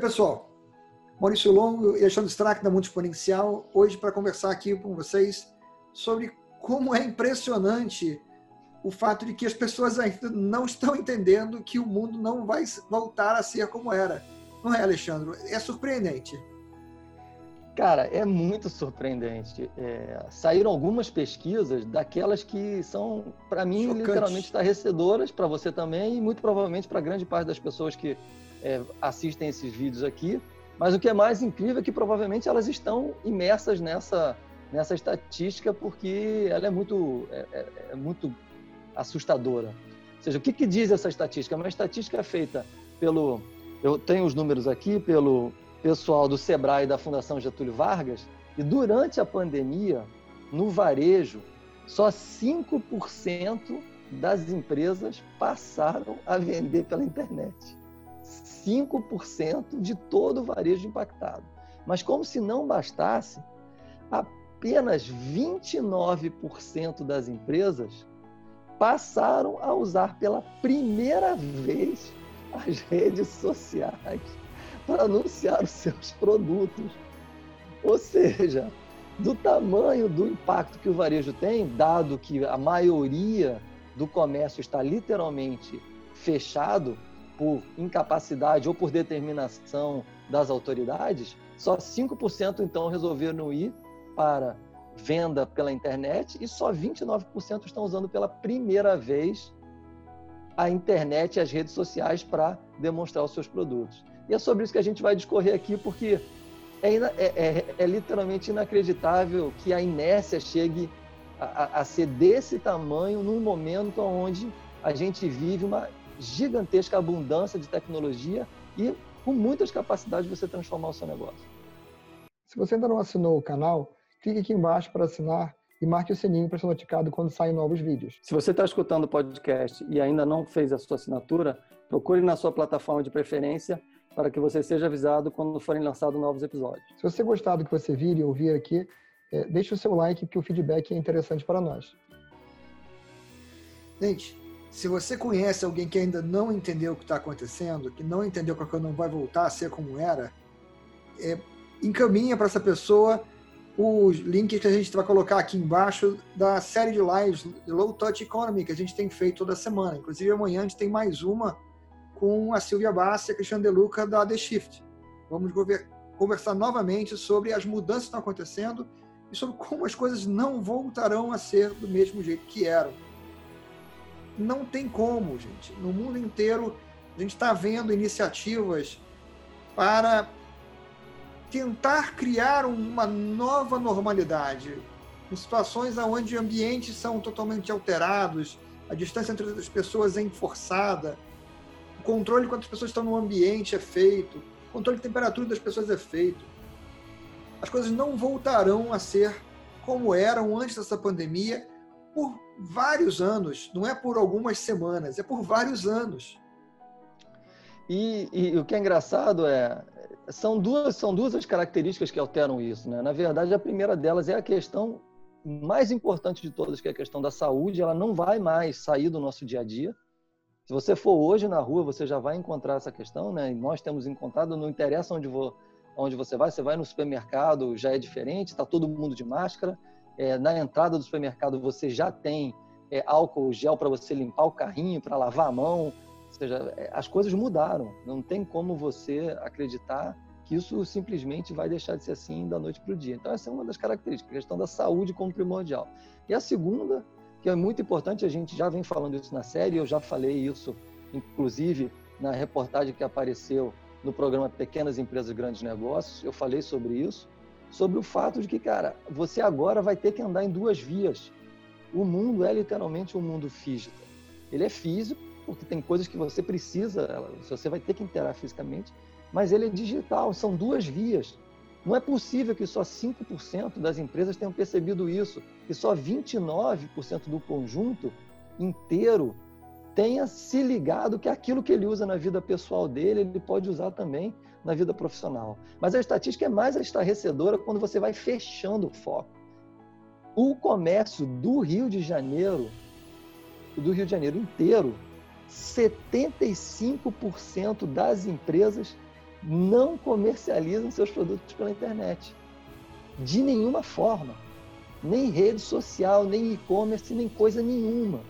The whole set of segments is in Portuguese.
pessoal? Maurício Longo e Alexandre Strack da Mundo Exponencial, hoje para conversar aqui com vocês sobre como é impressionante o fato de que as pessoas ainda não estão entendendo que o mundo não vai voltar a ser como era. Não é, Alexandre? É surpreendente. Cara, é muito surpreendente. É, saíram algumas pesquisas daquelas que são, para mim, Chocante. literalmente estarrecedoras, para você também, e muito provavelmente para grande parte das pessoas que é, assistem esses vídeos aqui. Mas o que é mais incrível é que provavelmente elas estão imersas nessa, nessa estatística porque ela é muito, é, é, é muito assustadora. Ou seja, o que, que diz essa estatística? É uma estatística feita pelo. Eu tenho os números aqui, pelo pessoal do Sebrae e da Fundação Getúlio Vargas, e durante a pandemia, no varejo, só 5% das empresas passaram a vender pela internet. 5% de todo o varejo impactado. Mas como se não bastasse, apenas 29% das empresas passaram a usar pela primeira vez as redes sociais para anunciar os seus produtos. Ou seja, do tamanho do impacto que o varejo tem, dado que a maioria do comércio está literalmente fechado por incapacidade ou por determinação das autoridades, só 5% então resolveram ir para venda pela internet e só 29% estão usando pela primeira vez a internet e as redes sociais para demonstrar os seus produtos. E é sobre isso que a gente vai discorrer aqui, porque é, é, é, é literalmente inacreditável que a inércia chegue a, a, ser desse tamanho num momento onde a gente vive uma gigantesca abundância de tecnologia e com muitas capacidades de você transformar o seu negócio. Se você ainda não assinou o canal, clique aqui embaixo para assinar e marque o sininho para ser notificado quando saem novos vídeos. Se você está escutando o podcast e ainda não fez a sua assinatura, procure na sua plataforma de preferência para que você seja avisado quando forem lançados novos episódios. Se você gostar do que você vir e ouvir aqui, é, deixe o seu like, que o feedback é interessante para nós. Gente, se você conhece alguém que ainda não entendeu o que está acontecendo, que não entendeu que a coisa não vai voltar a ser como era, é, encaminha para essa pessoa os links que a gente vai colocar aqui embaixo da série de lives de Low Touch Economy que a gente tem feito toda semana. Inclusive amanhã a gente tem mais uma com a Silvia Bassi e a Cristiane Deluca da The Shift. Vamos conversar novamente sobre as mudanças que estão acontecendo e sobre como as coisas não voltarão a ser do mesmo jeito que eram. Não tem como, gente. No mundo inteiro, a gente está vendo iniciativas para tentar criar uma nova normalidade, em situações onde ambientes são totalmente alterados, a distância entre as pessoas é enforçada, o controle quantas pessoas estão no ambiente é feito, o controle de temperatura das pessoas é feito. As coisas não voltarão a ser como eram antes dessa pandemia por vários anos, não é por algumas semanas, é por vários anos. E, e, o que é engraçado é são duas são duas as características que alteram isso, né? Na verdade, a primeira delas é a questão mais importante de todas, que é a questão da saúde. Ela não vai mais sair do nosso dia a dia. Se você for hoje na rua, você já vai encontrar essa questão, né? E nós temos encontrado, não interessa onde, vou, onde você vai, você vai no supermercado, já é diferente, está todo mundo de máscara. É, na entrada do supermercado, você já tem é, álcool gel para você limpar o carrinho, para lavar a mão. Ou seja, é, as coisas mudaram. Não tem como você acreditar que isso simplesmente vai deixar de ser assim da noite para o dia. Então, essa é uma das características, a questão da saúde como primordial. E a segunda que é muito importante, a gente já vem falando isso na série, eu já falei isso, inclusive, na reportagem que apareceu no programa Pequenas Empresas Grandes Negócios, eu falei sobre isso, sobre o fato de que, cara, você agora vai ter que andar em duas vias. O mundo é literalmente um mundo físico. Ele é físico, porque tem coisas que você precisa, você vai ter que interar fisicamente, mas ele é digital, são duas vias. Não é possível que só 5% das empresas tenham percebido isso, e só 29% do conjunto inteiro tenha se ligado que aquilo que ele usa na vida pessoal dele, ele pode usar também na vida profissional. Mas a estatística é mais estarrecedora quando você vai fechando o foco. O comércio do Rio de Janeiro, do Rio de Janeiro inteiro, 75% das empresas não comercializam seus produtos pela internet. De nenhuma forma. Nem rede social, nem e-commerce, nem coisa nenhuma.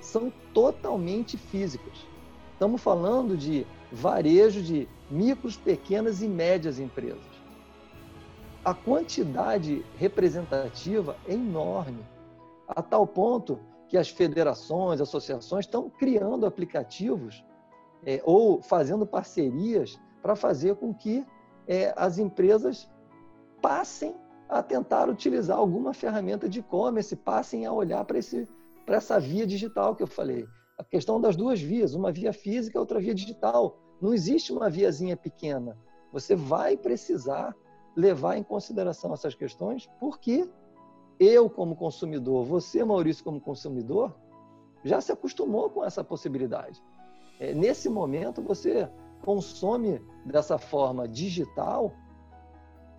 São totalmente físicos. Estamos falando de varejo de micros, pequenas e médias empresas. A quantidade representativa é enorme, a tal ponto que as federações, associações estão criando aplicativos é, ou fazendo parcerias para fazer com que é, as empresas passem a tentar utilizar alguma ferramenta de e-commerce, passem a olhar para essa via digital que eu falei. A questão das duas vias, uma via física, outra via digital. Não existe uma viazinha pequena. Você vai precisar levar em consideração essas questões, porque eu, como consumidor, você, Maurício, como consumidor, já se acostumou com essa possibilidade. É, nesse momento, você consome dessa forma digital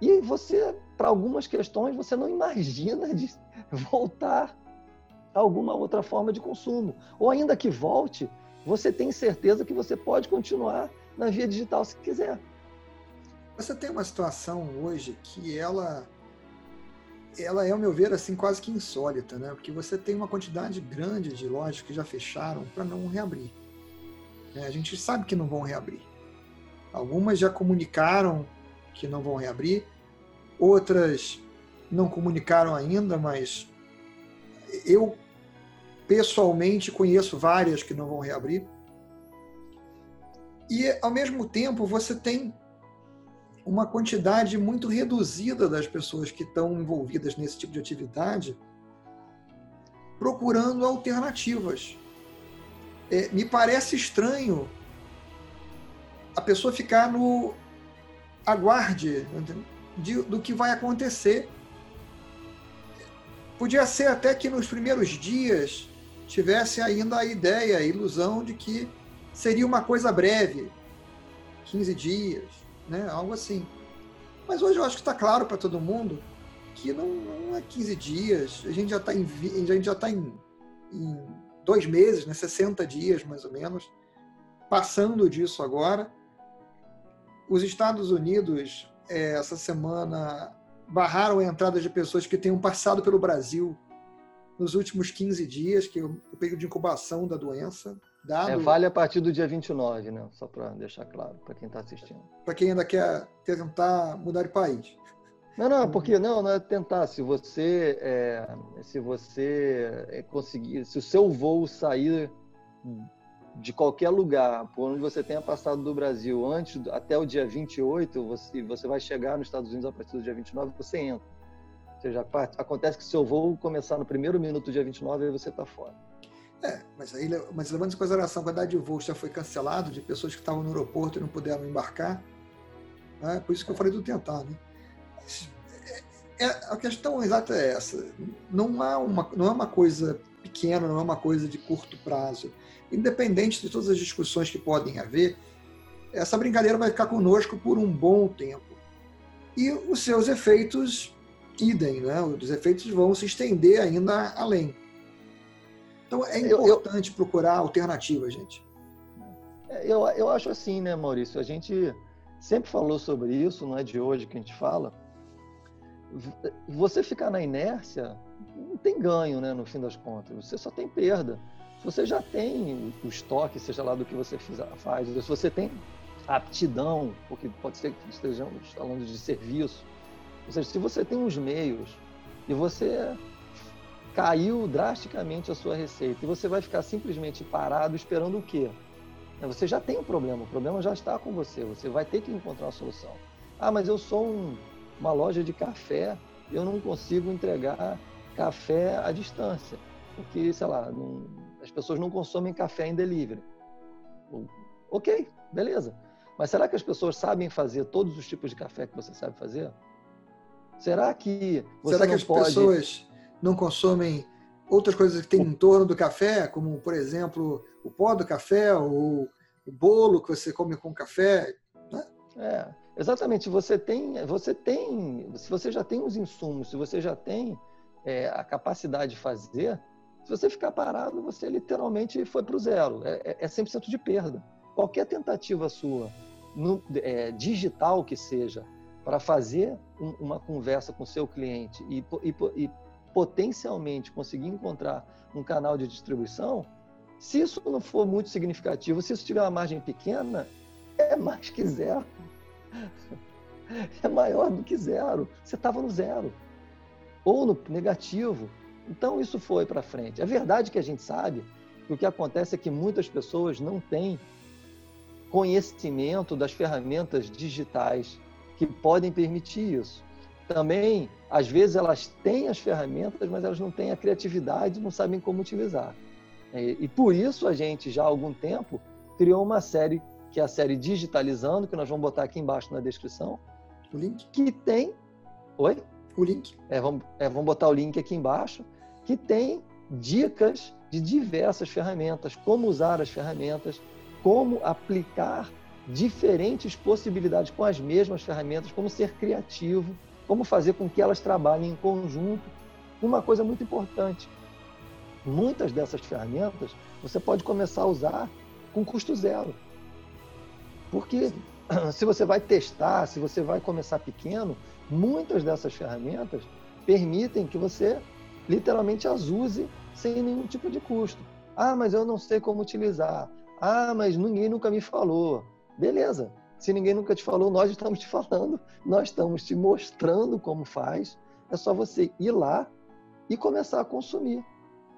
e você, para algumas questões, você não imagina de voltar a alguma outra forma de consumo. Ou ainda que volte, você tem certeza que você pode continuar na via digital se quiser. Você tem uma situação hoje que ela ela é, ao meu ver, assim, quase que insólita, né? Porque você tem uma quantidade grande de lojas que já fecharam para não reabrir. É, a gente sabe que não vão reabrir. Algumas já comunicaram que não vão reabrir, outras não comunicaram ainda, mas eu pessoalmente conheço várias que não vão reabrir. E, ao mesmo tempo, você tem uma quantidade muito reduzida das pessoas que estão envolvidas nesse tipo de atividade procurando alternativas. É, me parece estranho a pessoa ficar no aguarde de, do que vai acontecer. Podia ser até que nos primeiros dias tivesse ainda a ideia, a ilusão de que seria uma coisa breve, 15 dias, né? algo assim. Mas hoje eu acho que está claro para todo mundo que não, não, é 15 dias, a gente já está em, a gente já está em, em dois meses, né? 60 dias mais ou menos, passando disso agora. Os Estados Unidos, é, essa semana, barraram a entrada de pessoas que tenham passado pelo Brasil nos últimos 15 dias, que é o período de incubação da doença. Dado... É, vale a partir do dia 29, né? Só para deixar claro para quem está assistindo. Para quem ainda quer tentar mudar de país. Não, não, porque não, não é tentar. Se você, é, se você é conseguir, se o seu voo sair de qualquer lugar por onde você tenha passado do Brasil antes até o dia 28, você, você vai chegar nos Estados Unidos a partir do dia 29, você entra. Ou seja, acontece que seu voo começar no primeiro minuto do dia 29 e você está fora. É, mas, aí, mas levando em consideração a quantidade de voos já foi cancelado, de pessoas que estavam no aeroporto e não puderam embarcar, né? por isso que eu falei do tentar. Né? É, é, a questão exata é essa. Não, há uma, não é uma coisa pequena, não é uma coisa de curto prazo independente de todas as discussões que podem haver, essa brincadeira vai ficar conosco por um bom tempo. E os seus efeitos, idem, né? os efeitos vão se estender ainda além. Então é importante eu, eu, procurar alternativas, gente. É, eu, eu acho assim, né, Maurício? A gente sempre falou sobre isso, não é de hoje que a gente fala. Você ficar na inércia não tem ganho, né, no fim das contas. Você só tem perda você já tem o estoque, seja lá do que você faz, se você tem aptidão, porque pode ser que estejamos falando de serviço, ou seja, se você tem os meios e você caiu drasticamente a sua receita e você vai ficar simplesmente parado esperando o quê? Você já tem um problema, o problema já está com você, você vai ter que encontrar uma solução. Ah, mas eu sou um, uma loja de café, eu não consigo entregar café à distância, porque, sei lá, não, as pessoas não consomem café em delivery. Ok, beleza. Mas será que as pessoas sabem fazer todos os tipos de café que você sabe fazer? Será que você será que as pode... pessoas não consomem outras coisas que tem em torno do café, como por exemplo o pó do café ou o bolo que você come com café? Né? É, exatamente. Você tem, você tem, se você já tem os insumos, se você já tem é, a capacidade de fazer, se você ficar parado, você literalmente foi para o zero. É, é 100% é de perda. Qualquer tentativa sua no, é, digital que seja, para fazer um, uma conversa com seu cliente e, e, e potencialmente conseguir encontrar um canal de distribuição, se isso não for muito significativo, se isso tiver uma margem pequena, é mais que zero. É maior do que zero. Você estava no zero. Ou no negativo. Então isso foi para frente. É verdade que a gente sabe que o que acontece é que muitas pessoas não têm conhecimento das ferramentas digitais que podem permitir isso. Também, às vezes, elas têm as ferramentas, mas elas não têm a criatividade, não sabem como utilizar. E, por isso a gente, já há algum tempo, criou uma série, que é a série Digitalizando, que nós vamos botar aqui embaixo na descrição. O link? Que tem. Oi? O link. É, vamos, é, vamos botar o link aqui embaixo, que tem dicas de diversas ferramentas, como usar as ferramentas, como aplicar diferentes possibilidades com as mesmas ferramentas, como ser criativo, como fazer com que elas trabalhem em conjunto. Uma coisa muito importante: muitas dessas ferramentas você pode começar a usar com custo zero. Porque se você vai testar, se você vai começar pequeno, muitas dessas ferramentas permitem que você literalmente as use sem nenhum tipo de custo. Ah, mas eu não sei como utilizar. Ah, mas ninguém nunca me falou. Beleza. Se ninguém nunca te falou, nós estamos te falando, nós estamos te mostrando como faz. É só você ir lá e começar a consumir.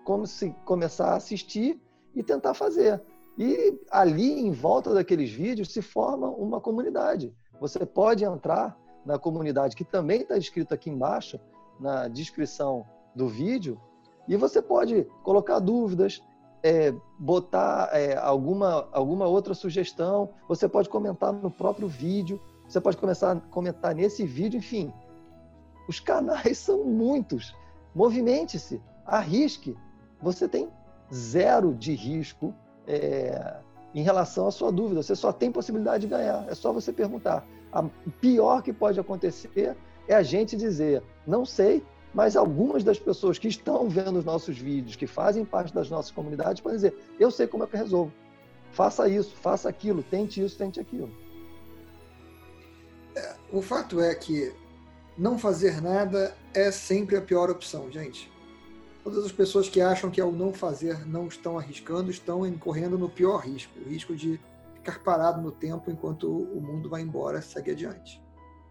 Como se começar a assistir e tentar fazer. E ali, em volta daqueles vídeos, se forma uma comunidade. Você pode entrar na comunidade, que também está escrito aqui embaixo, na descrição do vídeo, e você pode colocar dúvidas, é, botar é, alguma, alguma outra sugestão, você pode comentar no próprio vídeo, você pode começar a comentar nesse vídeo, enfim. Os canais são muitos. Movimente-se, arrisque. Você tem zero de risco é, em relação à sua dúvida. Você só tem possibilidade de ganhar. É só você perguntar. O pior que pode acontecer é a gente dizer, não sei, mas algumas das pessoas que estão vendo os nossos vídeos, que fazem parte das nossas comunidades, podem dizer: eu sei como é que eu resolvo. Faça isso, faça aquilo, tente isso, tente aquilo. É, o fato é que não fazer nada é sempre a pior opção, gente. Todas as pessoas que acham que ao não fazer não estão arriscando, estão incorrendo no pior risco, o risco de ficar parado no tempo enquanto o mundo vai embora, segue adiante.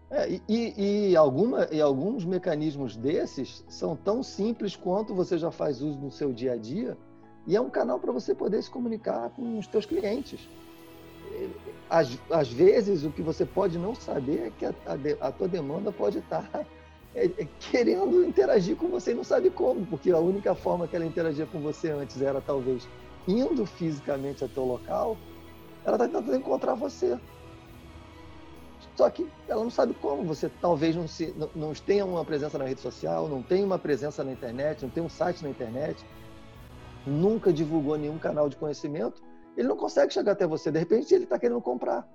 É, e, e, alguma, e alguns mecanismos desses são tão simples quanto você já faz uso no seu dia a dia, e é um canal para você poder se comunicar com os seus clientes. Às, às vezes, o que você pode não saber é que a, a, a tua demanda pode estar tá, é, é, querendo interagir com você e não sabe como, porque a única forma que ela interagia com você antes era talvez indo fisicamente até o local, ela está tentando encontrar você. Só que ela não sabe como. Você talvez não, se, não, não tenha uma presença na rede social, não tenha uma presença na internet, não tem um site na internet, nunca divulgou nenhum canal de conhecimento. Ele não consegue chegar até você. De repente, ele está querendo comprar.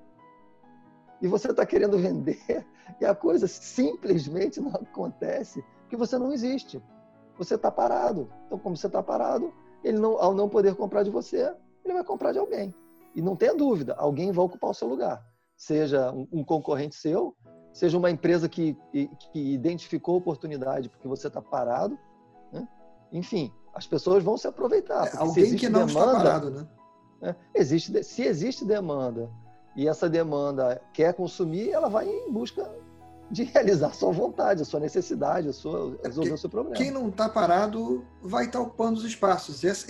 E você está querendo vender, e a coisa simplesmente não acontece, porque você não existe. Você está parado. Então, como você está parado, ele não, ao não poder comprar de você, ele vai comprar de alguém. E não tenha dúvida, alguém vai ocupar o seu lugar seja um concorrente seu, seja uma empresa que, que identificou oportunidade porque você está parado. Né? Enfim, as pessoas vão se aproveitar. É, alguém que não demanda, está parado, né? né? Existe, se existe demanda e essa demanda quer consumir, ela vai em busca de realizar a sua vontade, a sua necessidade, a sua, é resolver o seu problema. Quem não está parado vai estar tá ocupando os espaços. Essa,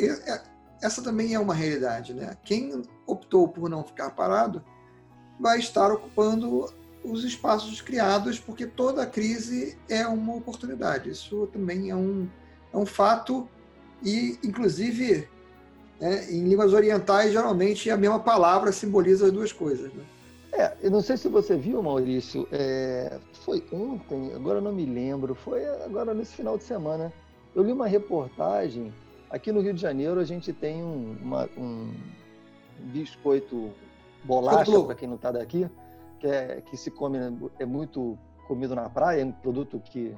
essa também é uma realidade. Né? Quem optou por não ficar parado vai estar ocupando os espaços criados, porque toda crise é uma oportunidade. Isso também é um, é um fato, e, inclusive, né, em línguas orientais, geralmente a mesma palavra simboliza as duas coisas. Né? É, eu não sei se você viu, Maurício, é, foi ontem, agora não me lembro, foi agora nesse final de semana. Eu li uma reportagem, aqui no Rio de Janeiro a gente tem um, uma, um biscoito bolacha, para quem não está daqui, que, é, que se come, é muito comido na praia, é um produto que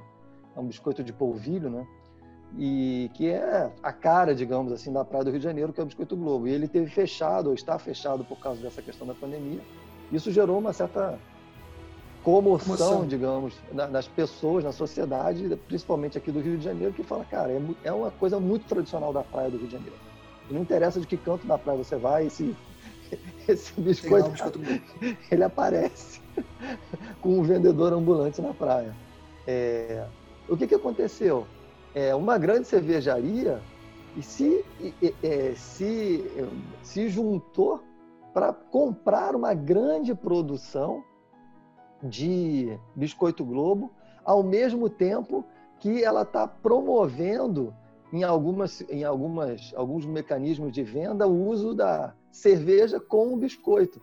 é um biscoito de polvilho, né? E que é a cara, digamos assim, da praia do Rio de Janeiro, que é o Biscoito Globo. E ele teve fechado, ou está fechado por causa dessa questão da pandemia. Isso gerou uma certa comoção, Comoção. digamos, na- nas pessoas, na sociedade, principalmente aqui do Rio de Janeiro, que fala, cara, é, é uma coisa muito tradicional da praia do Rio de Janeiro. E não interessa de que canto da praia você vai, esse, esse biscoito bom. ele aparece com um vendedor ambulante na praia. É, o que, que aconteceu? É, uma grande cervejaria e se, e- é, se, se juntou para comprar uma grande produção de Biscoito Globo, ao mesmo tempo que ela está promovendo em, algumas, em algumas, alguns mecanismos de venda o uso da cerveja com o biscoito.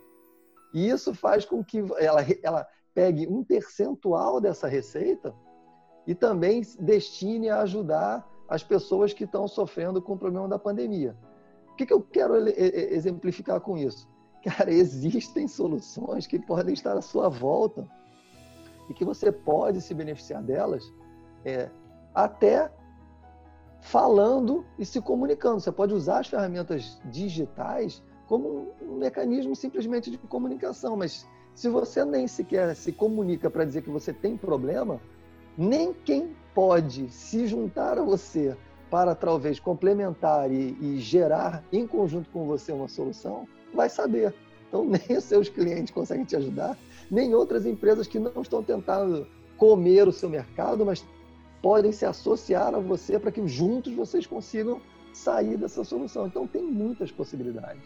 E isso faz com que ela, ela pegue um percentual dessa receita e também destine a ajudar as pessoas que estão sofrendo com o problema da pandemia. O que, que eu quero exemplificar com isso? Cara, existem soluções que podem estar à sua volta e que você pode se beneficiar delas é, até falando e se comunicando. Você pode usar as ferramentas digitais como um mecanismo simplesmente de comunicação, mas se você nem sequer se comunica para dizer que você tem problema, nem quem pode se juntar a você para talvez complementar e, e gerar em conjunto com você uma solução, vai saber. Então, nem os seus clientes conseguem te ajudar, nem outras empresas que não estão tentando comer o seu mercado, mas podem se associar a você para que juntos vocês consigam sair dessa solução. Então, tem muitas possibilidades.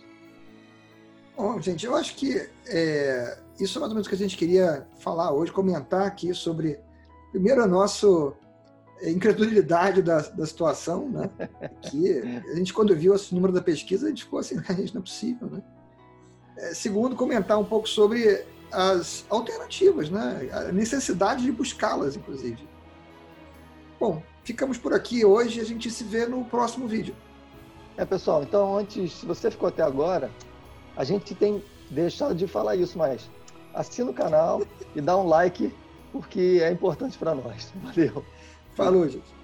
Bom, gente, eu acho que é, isso é mais ou menos o que a gente queria falar hoje, comentar aqui sobre, primeiro, a nossa é, incredulidade da, da situação, né? Que a gente, quando viu esse número da pesquisa, a gente ficou assim, gente, não é possível, né? É, segundo, comentar um pouco sobre as alternativas, né? A necessidade de buscá-las, inclusive. Bom, ficamos por aqui hoje, a gente se vê no próximo vídeo. É, pessoal, então antes, se você ficou até agora, a gente tem deixado de falar isso, mas assina o canal e dá um like, porque é importante para nós. Valeu! Falou, gente.